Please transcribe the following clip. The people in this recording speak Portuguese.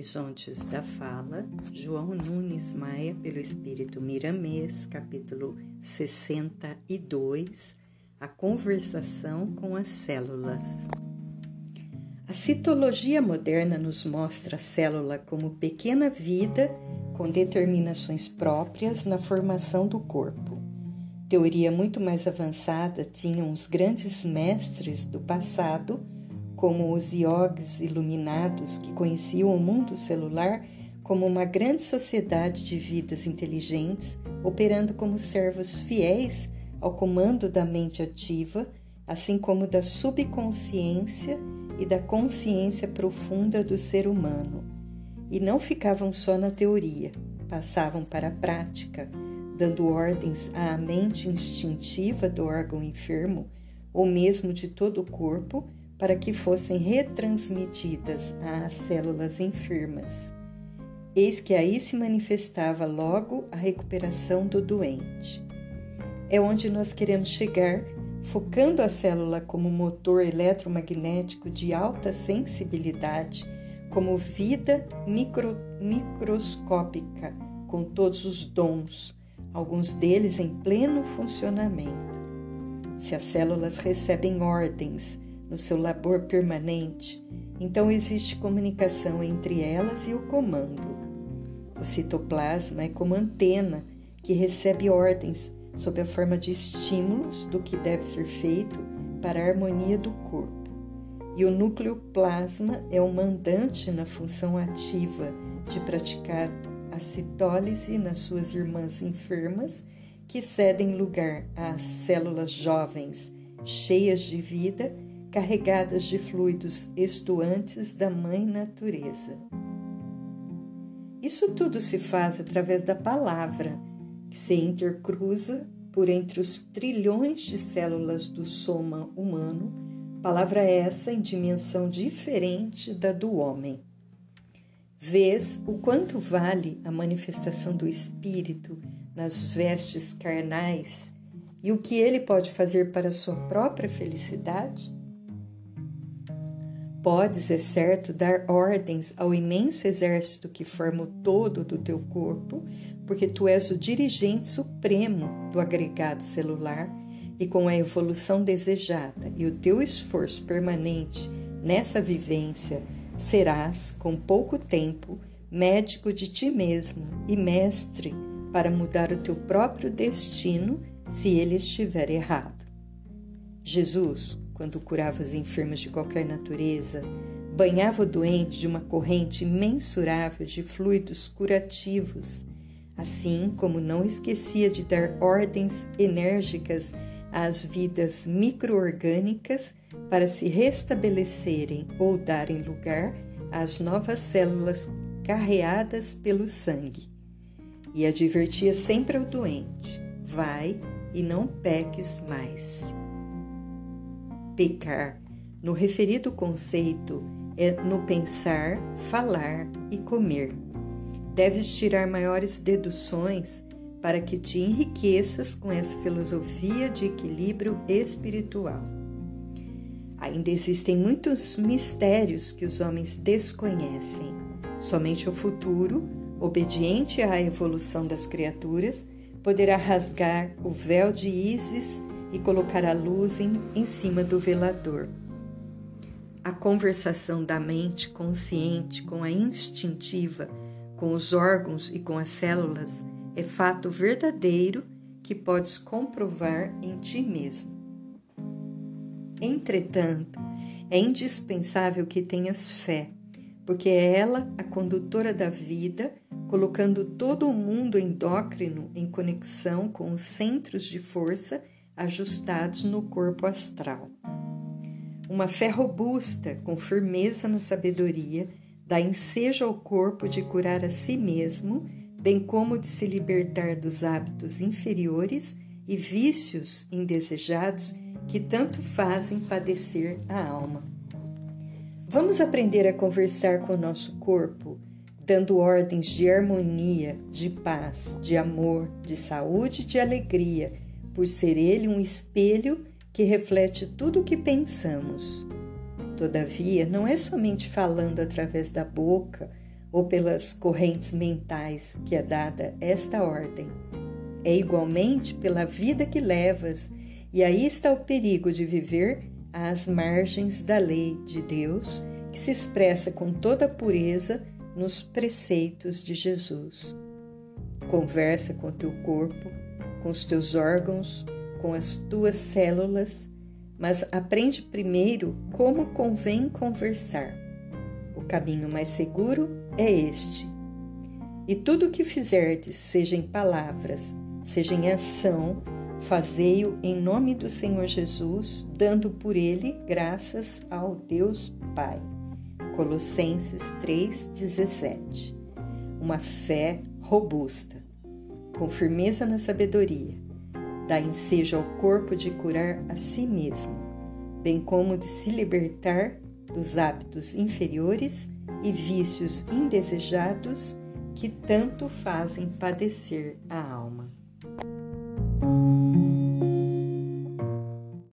Horizontes da Fala, João Nunes Maia, pelo Espírito Miramês, capítulo 62, A Conversação com as Células. A citologia moderna nos mostra a célula como pequena vida com determinações próprias na formação do corpo. Teoria muito mais avançada tinham os grandes mestres do passado como os iogues iluminados que conheciam o mundo celular como uma grande sociedade de vidas inteligentes, operando como servos fiéis ao comando da mente ativa, assim como da subconsciência e da consciência profunda do ser humano. E não ficavam só na teoria, passavam para a prática, dando ordens à mente instintiva do órgão enfermo, ou mesmo de todo o corpo, para que fossem retransmitidas às células enfermas. Eis que aí se manifestava logo a recuperação do doente. É onde nós queremos chegar, focando a célula como motor eletromagnético de alta sensibilidade, como vida micro, microscópica, com todos os dons, alguns deles em pleno funcionamento. Se as células recebem ordens, no seu labor permanente, então existe comunicação entre elas e o comando. O citoplasma é como antena que recebe ordens sob a forma de estímulos do que deve ser feito para a harmonia do corpo. E o núcleo plasma é o mandante na função ativa de praticar a citólise nas suas irmãs enfermas, que cedem lugar às células jovens, cheias de vida carregadas de fluidos estuantes da Mãe Natureza. Isso tudo se faz através da palavra, que se intercruza por entre os trilhões de células do soma humano, palavra essa em dimensão diferente da do homem. Vês o quanto vale a manifestação do Espírito nas vestes carnais e o que ele pode fazer para a sua própria felicidade? Podes, é certo, dar ordens ao imenso exército que forma o todo do teu corpo, porque tu és o dirigente supremo do agregado celular e com a evolução desejada e o teu esforço permanente nessa vivência, serás, com pouco tempo, médico de ti mesmo e mestre para mudar o teu próprio destino se ele estiver errado. Jesus, quando curava os enfermos de qualquer natureza, banhava o doente de uma corrente imensurável de fluidos curativos, assim como não esquecia de dar ordens enérgicas às vidas microorgânicas para se restabelecerem ou darem lugar às novas células carreadas pelo sangue. E advertia sempre ao doente: vai e não peques mais. Pecar, no referido conceito, é no pensar, falar e comer. Deves tirar maiores deduções para que te enriqueças com essa filosofia de equilíbrio espiritual. Ainda existem muitos mistérios que os homens desconhecem. Somente o futuro, obediente à evolução das criaturas, poderá rasgar o véu de Ísis e colocar a luz em, em cima do velador. A conversação da mente consciente com a instintiva, com os órgãos e com as células é fato verdadeiro que podes comprovar em ti mesmo. Entretanto, é indispensável que tenhas fé, porque é ela a condutora da vida, colocando todo o mundo endócrino em conexão com os centros de força ajustados no corpo astral. Uma fé robusta, com firmeza na sabedoria, dá ensejo ao corpo de curar a si mesmo, bem como de se libertar dos hábitos inferiores e vícios indesejados que tanto fazem padecer a alma. Vamos aprender a conversar com o nosso corpo, dando ordens de harmonia, de paz, de amor, de saúde e de alegria por ser ele um espelho que reflete tudo o que pensamos. Todavia, não é somente falando através da boca ou pelas correntes mentais que é dada esta ordem. É igualmente pela vida que levas, e aí está o perigo de viver às margens da lei de Deus, que se expressa com toda pureza nos preceitos de Jesus. Conversa com teu corpo, com os teus órgãos, com as tuas células, mas aprende primeiro como convém conversar. O caminho mais seguro é este. E tudo o que fizerdes, seja em palavras, seja em ação, fazei-o em nome do Senhor Jesus, dando por ele graças ao Deus Pai. Colossenses 3:17. Uma fé robusta, com firmeza na sabedoria, dá ensejo ao corpo de curar a si mesmo, bem como de se libertar dos hábitos inferiores e vícios indesejados que tanto fazem padecer a alma.